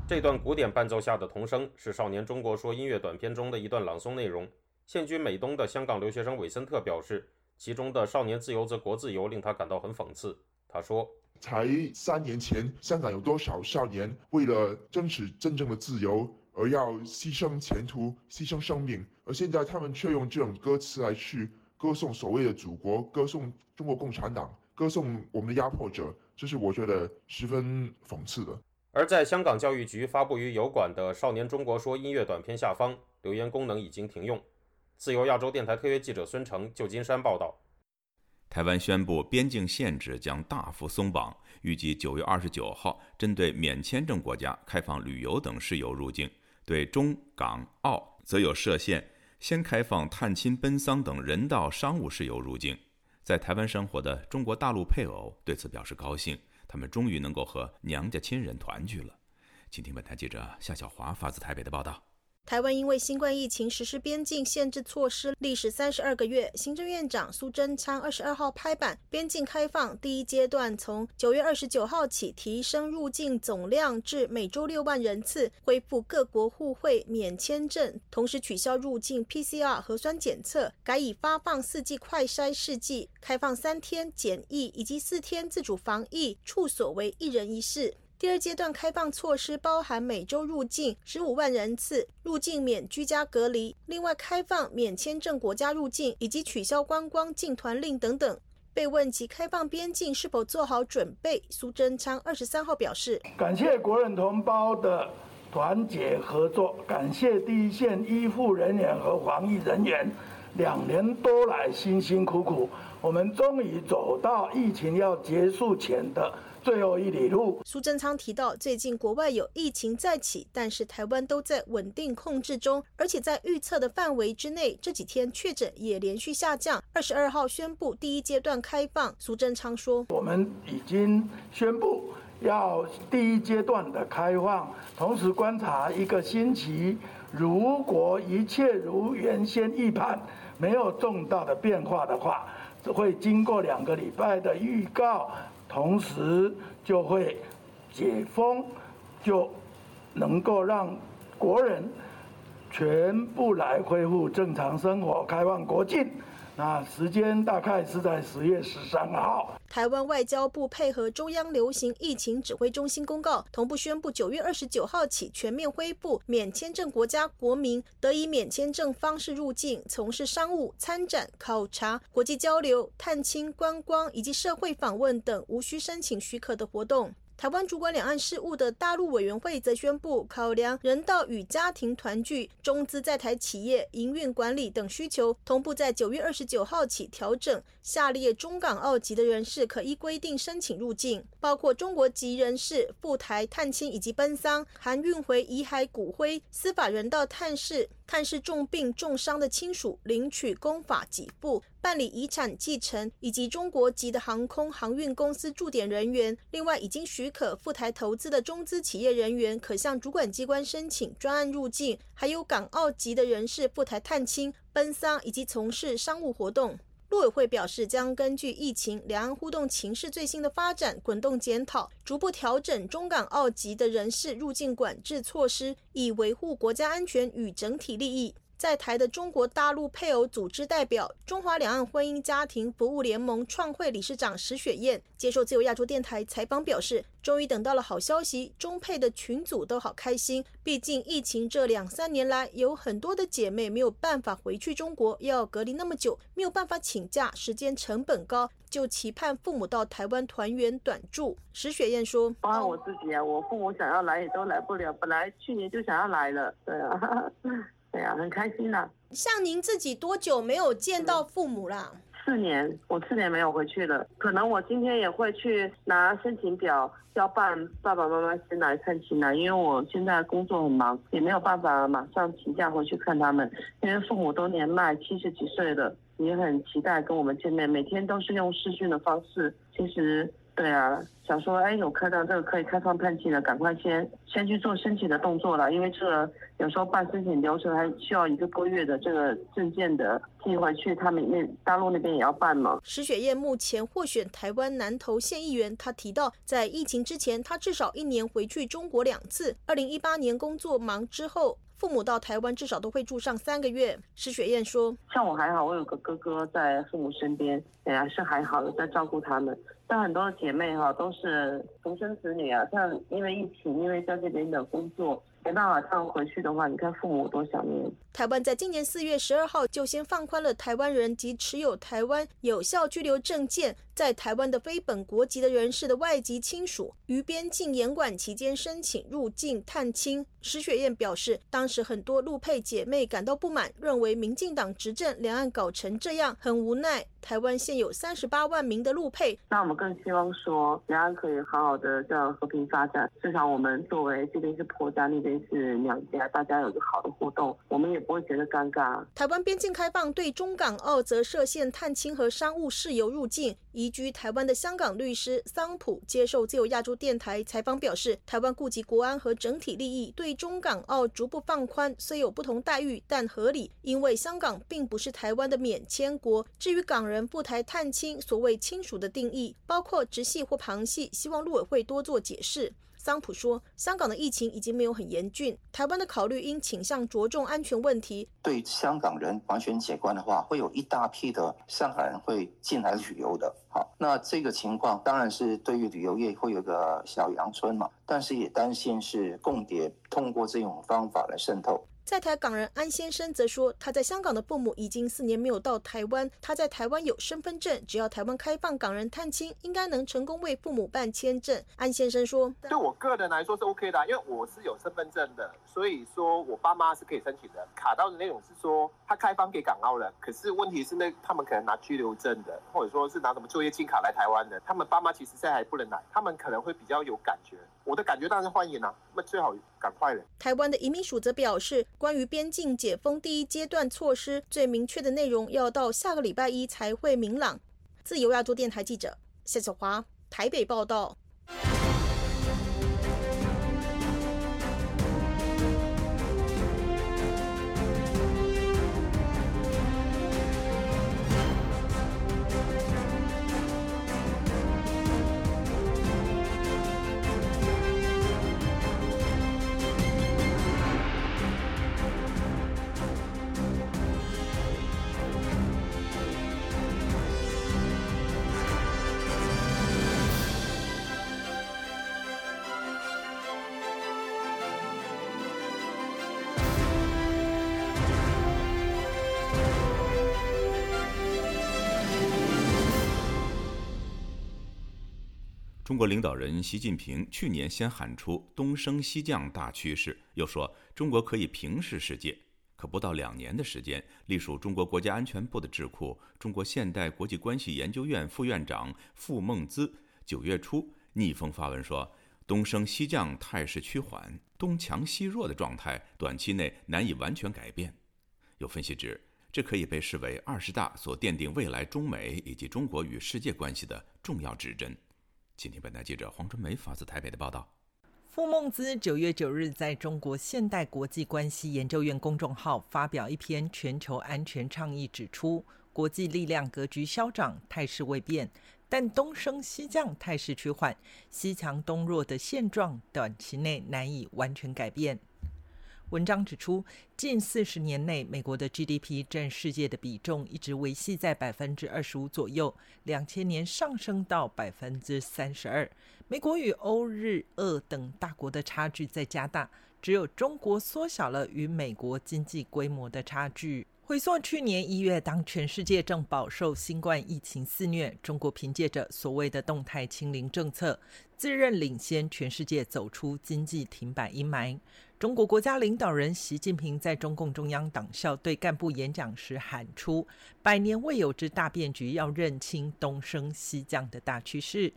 这段古典伴奏下的童声是《少年中国说》音乐短片中的一段朗诵内容。现居美东的香港留学生韦森特表示，其中的“少年自由则国自由”令他感到很讽刺。他说：“才三年前，香港有多少少年为了争取真正的自由而要牺牲前途、牺牲生命，而现在他们却用这种歌词来去歌颂所谓的祖国，歌颂中国共产党，歌颂我们的压迫者，这是我觉得十分讽刺的。”而在香港教育局发布于油管的《少年中国说》音乐短片下方，留言功能已经停用。自由亚洲电台特约记者孙成，旧金山报道：台湾宣布边境限制将大幅松绑，预计九月二十九号针对免签证国家开放旅游等事由入境，对中港澳则有设限，先开放探亲、奔丧等人道商务事由入境。在台湾生活的中国大陆配偶对此表示高兴，他们终于能够和娘家亲人团聚了。请听本台记者夏小华发自台北的报道。台湾因为新冠疫情实施边境限制措施，历时三十二个月。行政院长苏贞昌二十二号拍板，边境开放第一阶段从九月二十九号起提升入境总量至每周六万人次，恢复各国互惠免签证，同时取消入境 PCR 核酸检测，改以发放四季快筛试剂，开放三天检疫以及四天自主防疫，处所为一人一室。第二阶段开放措施包含每周入境十五万人次，入境免居家隔离，另外开放免签证国家入境，以及取消观光进团令等等。被问及开放边境是否做好准备，苏贞昌二十三号表示：感谢国人同胞的团结合作，感谢第一线医护人员和防疫人员，两年多来辛辛苦苦，我们终于走到疫情要结束前的。最后一里路。苏贞昌提到，最近国外有疫情再起，但是台湾都在稳定控制中，而且在预测的范围之内。这几天确诊也连续下降。二十二号宣布第一阶段开放。苏贞昌说：“我们已经宣布要第一阶段的开放，同时观察一个星期，如果一切如原先预判，没有重大的变化的话，会经过两个礼拜的预告。”同时就会解封，就能够让国人全部来恢复正常生活，开放国境，那时间大概是在十月十三号。台湾外交部配合中央流行疫情指挥中心公告，同步宣布九月二十九号起全面恢复免签证国家国民得以免签证方式入境，从事商务、参展、考察、国际交流、探亲、观光以及社会访问等无需申请许可的活动。台湾主管两岸事务的大陆委员会则宣布，考量人道与家庭团聚、中资在台企业营运管理等需求，同步在九月二十九号起调整下列中港澳籍的人士可依规定申请入境，包括中国籍人士赴台探亲以及奔丧，含运回遗骸骨灰、司法人道探视、探视重病重伤的亲属领取公法给付。办理遗产继承以及中国籍的航空航运公司驻点人员，另外已经许可赴台投资的中资企业人员，可向主管机关申请专案入境；还有港澳籍的人士赴台探亲、奔丧以及从事商务活动。陆委会表示，将根据疫情、两岸互动情势最新的发展，滚动检讨，逐步调整中港澳籍的人士入境管制措施，以维护国家安全与整体利益。在台的中国大陆配偶组织代表、中华两岸婚姻家庭服务联盟创会理事长石雪燕接受自由亚洲电台采访表示：“终于等到了好消息，中配的群组都好开心。毕竟疫情这两三年来，有很多的姐妹没有办法回去中国，要隔离那么久，没有办法请假，时间成本高，就期盼父母到台湾团圆短住。”石雪燕说：“包括我自己啊，我父母想要来也都来不了，本来去年就想要来了，对啊。”对呀，很开心的。像您自己多久没有见到父母啦？四年，我四年没有回去了。可能我今天也会去拿申请表要办爸爸妈妈先来探亲了，因为我现在工作很忙，也没有办法马上请假回去看他们。因为父母都年迈，七十几岁了，也很期待跟我们见面，每天都是用视讯的方式。其实。对啊，想说哎，有看到这个可以开放探亲的，赶快先先去做申请的动作了，因为这个有时候办申请流程还需要一个多月的这个证件的寄回去，他们那大陆那边也要办嘛。石雪燕目前获选台湾南投县议员，她提到在疫情之前，她至少一年回去中国两次。二零一八年工作忙之后。父母到台湾至少都会住上三个月。施雪燕说：“像我还好，我有个哥哥在父母身边，哎呀是还好的，在照顾他们。像很多姐妹哈都是独生子女啊，像因为疫情，因为在这边的工作。”没办法，这样回去的话，你看父母多想念。台湾在今年四月十二号就先放宽了台湾人及持有台湾有效居留证件在台湾的非本国籍的人士的外籍亲属，于边境严管期间申请入境探亲。石雪燕表示，当时很多陆配姐妹感到不满，认为民进党执政，两岸搞成这样，很无奈。台湾现有三十八万名的陆配，那我们更希望说，两岸可以好好的这样和平发展。至少我们作为这边是婆家，那边是娘家，大家有个好的互动，我们也不会觉得尴尬。台湾边境开放，对中港澳则设限探亲和商务事由入境。移居台湾的香港律师桑普接受自由亚洲电台采访表示，台湾顾及国安和整体利益，对中港澳逐步放宽，虽有不同待遇，但合理，因为香港并不是台湾的免签国。至于港。人赴台探亲，所谓亲属的定义包括直系或旁系，希望陆委会多做解释。桑普说，香港的疫情已经没有很严峻，台湾的考虑因倾向着重安全问题。对香港人完全解关的话，会有一大批的香港人会进来旅游的。好，那这个情况当然是对于旅游业会有个小阳春嘛，但是也担心是共谍通过这种方法来渗透。在台港人安先生则说，他在香港的父母已经四年没有到台湾，他在台湾有身份证，只要台湾开放港人探亲，应该能成功为父母办签证。安先生说：“对我个人来说是 OK 的，因为我是有身份证的，所以说我爸妈是可以申请的。卡到的那种是说他开放给港澳人，可是问题是那他们可能拿居留证的，或者说是拿什么就业金卡来台湾的，他们爸妈其实现在还不能来，他们可能会比较有感觉。我的感觉当然是欢迎啊，那最好赶快了。”台湾的移民署则表示。关于边境解封第一阶段措施，最明确的内容要到下个礼拜一才会明朗。自由亚洲电台记者谢小华台北报道。中国领导人习近平去年先喊出“东升西降”大趋势，又说中国可以平视世界。可不到两年的时间，隶属中国国家安全部的智库中国现代国际关系研究院副院长傅梦姿九月初逆风发文说：“东升西降态势趋缓，东强西弱的状态短期内难以完全改变。”有分析指，这可以被视为二十大所奠定未来中美以及中国与世界关系的重要指针。今天本台记者黄春梅发自台北的报道。傅梦姿九月九日在中国现代国际关系研究院公众号发表一篇全球安全倡议，指出国际力量格局消长，态势未变，但东升西降态势趋缓，西强东弱的现状短期内难以完全改变。文章指出，近四十年内，美国的 GDP 占世界的比重一直维系在百分之二十五左右，两千年上升到百分之三十二。美国与欧日俄等大国的差距在加大，只有中国缩小了与美国经济规模的差距。回溯去年一月，当全世界正饱受新冠疫情肆虐，中国凭借着所谓的动态清零政策，自认领先全世界走出经济停摆阴霾。中国国家领导人习近平在中共中央党校对干部演讲时喊出“百年未有之大变局”，要认清东升西降的大趋势。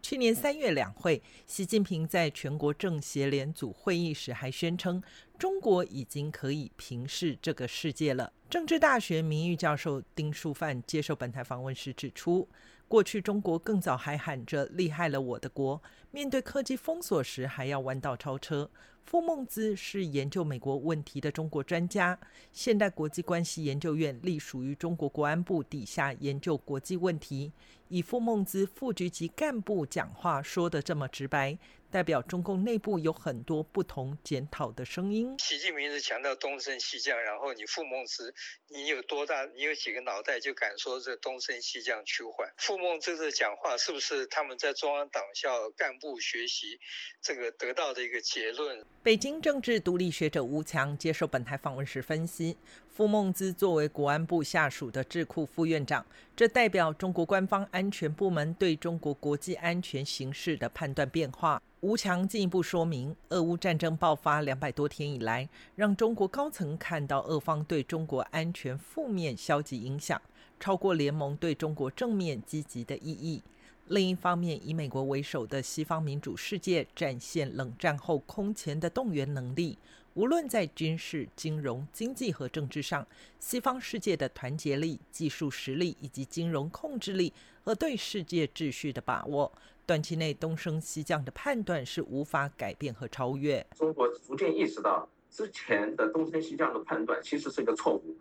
去年三月两会，习近平在全国政协联组会议时还宣称，中国已经可以平视这个世界了。政治大学名誉教授丁树范接受本台访问时指出，过去中国更早还喊着“厉害了我的国”，面对科技封锁时还要弯道超车。傅梦姿是研究美国问题的中国专家，现代国际关系研究院隶属于中国国安部底下研究国际问题。以傅梦姿副局级干部讲话说的这么直白，代表中共内部有很多不同检讨的声音。习近平是强调东升西降，然后你傅孟姿，你有多大？你有几个脑袋就敢说这东升西降趋缓？傅孟姿的讲话是不是他们在中央党校干部学习这个得到的一个结论？北京政治独立学者吴强接受本台访问时分析，傅孟姿作为国安部下属的智库副院长，这代表中国官方安全部门对中国国际安全形势的判断变化。吴强进一步说明，俄乌战争爆发两百多天以来，让中国高层看到俄方对中国安全负面消极影响，超过联盟对中国正面积极的意义。另一方面，以美国为首的西方民主世界展现冷战后空前的动员能力，无论在军事、金融、经济和政治上，西方世界的团结力、技术实力以及金融控制力和对世界秩序的把握，短期内东升西降的判断是无法改变和超越。中国逐渐意识到，之前的东升西降的判断其实是一个错误。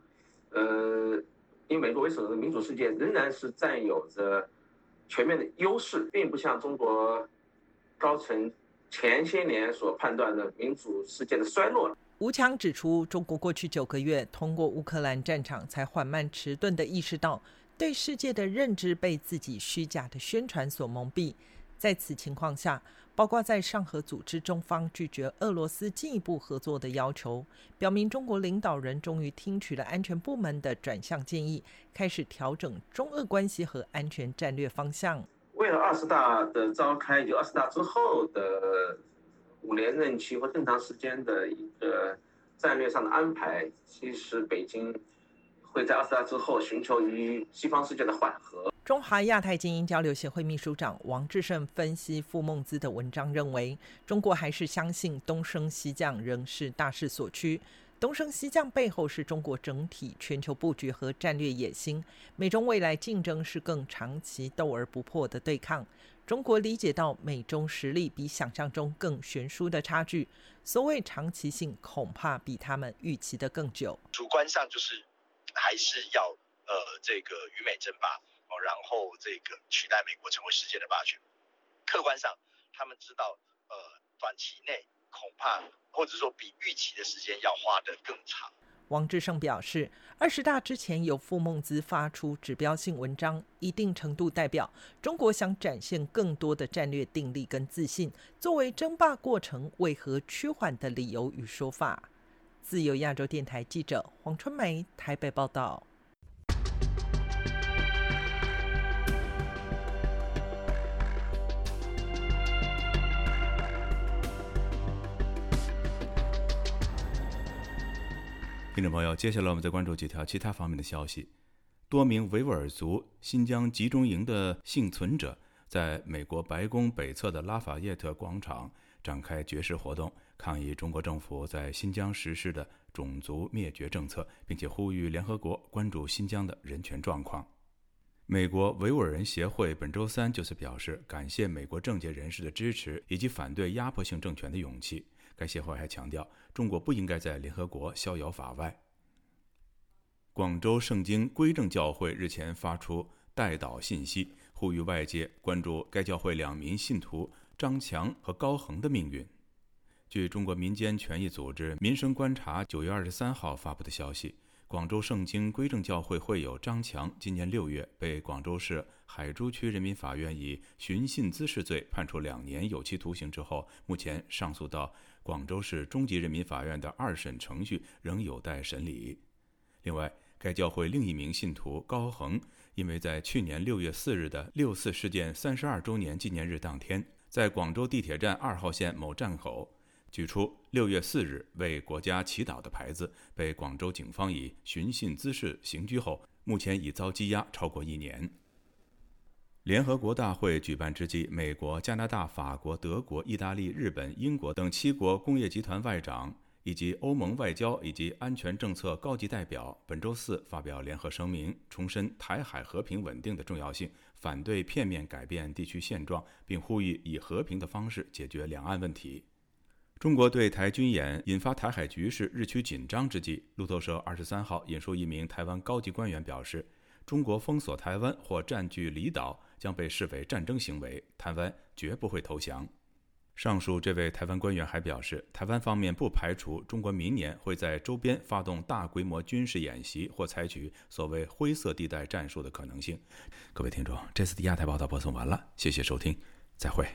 呃，以美国为首的民主世界仍然是占有着。全面的优势，并不像中国高层前些年所判断的民主世界的衰落。吴强指出，中国过去九个月通过乌克兰战场，才缓慢迟钝地意识到，对世界的认知被自己虚假的宣传所蒙蔽。在此情况下，包括在上合组织中方拒绝俄罗斯进一步合作的要求，表明中国领导人终于听取了安全部门的转向建议，开始调整中俄关系和安全战略方向。为了二十大的召开，就二十大之后的五年任期或更长时间的一个战略上的安排，其实北京。会在二十大之后寻求与西方世界的缓和。中华亚太精英交流协会秘书长王志胜分析傅孟姿的文章认为，中国还是相信东升西降仍是大势所趋。东升西降背后是中国整体全球布局和战略野心。美中未来竞争是更长期斗而不破的对抗。中国理解到美中实力比想象中更悬殊的差距，所谓长期性恐怕比他们预期的更久。主观上就是。还是要呃这个与美争霸哦，然后这个取代美国成为世界的霸权。客观上，他们知道呃短期内恐怕或者说比预期的时间要花得更长。王志胜表示，二十大之前由傅孟姿发出指标性文章，一定程度代表中国想展现更多的战略定力跟自信，作为争霸过程为何趋缓的理由与说法。自由亚洲电台记者黄春梅台北报道。听众朋友，接下来我们再关注几条其他方面的消息。多名维吾尔族新疆集中营的幸存者在美国白宫北侧的拉法叶特广场展开绝食活动，抗议中国政府在新疆实施的种族灭绝政策，并且呼吁联合国关注新疆的人权状况。美国维吾尔人协会本周三就此表示，感谢美国政界人士的支持以及反对压迫性政权的勇气。该协会还强调，中国不应该在联合国逍遥法外。广州圣经归正教会日前发出代祷信息，呼吁外界关注该教会两名信徒张强和高恒的命运。据中国民间权益组织“民生观察”九月二十三号发布的消息，广州圣经归正教会会友张强今年六月被广州市海珠区人民法院以寻衅滋事罪判处两年有期徒刑之后，目前上诉到。广州市中级人民法院的二审程序仍有待审理。另外，该教会另一名信徒高恒，因为在去年六月四日的六四事件三十二周年纪念日当天，在广州地铁站二号线某站口举出“六月四日为国家祈祷”的牌子，被广州警方以寻衅滋事刑拘后，目前已遭羁押超过一年。联合国大会举办之际，美国、加拿大、法国、德国、意大利、日本、英国等七国工业集团外长以及欧盟外交以及安全政策高级代表本周四发表联合声明，重申台海和平稳定的重要性，反对片面改变地区现状，并呼吁以和平的方式解决两岸问题。中国对台军演引发台海局势日趋紧张之际，路透社二十三号引述一名台湾高级官员表示：“中国封锁台湾或占据离岛。”将被视为战争行为，台湾绝不会投降。上述这位台湾官员还表示，台湾方面不排除中国明年会在周边发动大规模军事演习或采取所谓“灰色地带”战术的可能性。各位听众，这次的亚太报道播送完了，谢谢收听，再会。